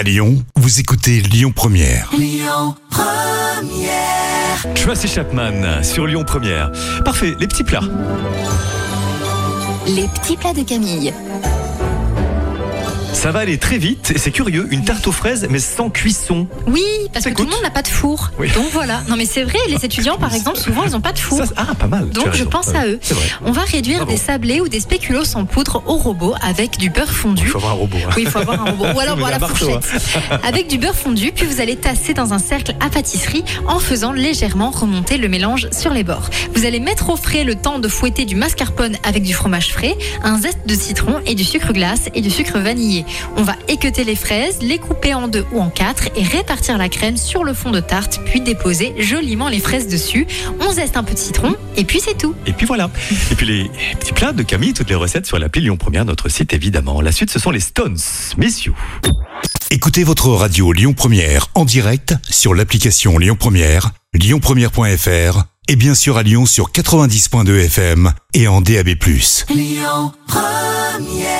À Lyon, vous écoutez Lyon Première. Tracy Chapman sur Lyon Première. Parfait, les petits plats. Les petits plats de Camille. Ça va aller très vite et c'est curieux, une tarte aux fraises mais sans cuisson. Oui, parce que tout le monde n'a pas de four. Oui. Donc voilà. Non mais c'est vrai, les étudiants par exemple, souvent ils n'ont pas de four. Ça, ah, pas mal. Donc je pense à eux. On va réduire des sablés ou des spéculoos en poudre au robot avec du beurre fondu. Il faut avoir un robot. hein. Oui, il faut avoir un robot. Ou alors voilà, la fourchette. Avec du beurre fondu, puis vous allez tasser dans un cercle à pâtisserie en faisant légèrement remonter le mélange sur les bords. Vous allez mettre au frais le temps de fouetter du mascarpone avec du fromage frais, un zeste de citron et du sucre glace et du sucre vanillé. On va équeuter les fraises, les couper en deux ou en quatre et répartir la crème sur le fond de tarte, puis déposer joliment les fraises dessus. On zeste un peu de citron et puis c'est tout. Et puis voilà. Et puis les petits plats de Camille, toutes les recettes sur l'appli Lyon Première, notre site évidemment. La suite, ce sont les Stones. Messieurs. Écoutez votre radio Lyon Première en direct sur l'application Lyon Première, lyonpremière.fr et bien sûr à Lyon sur 90.2 FM et en DAB+. Lyon Première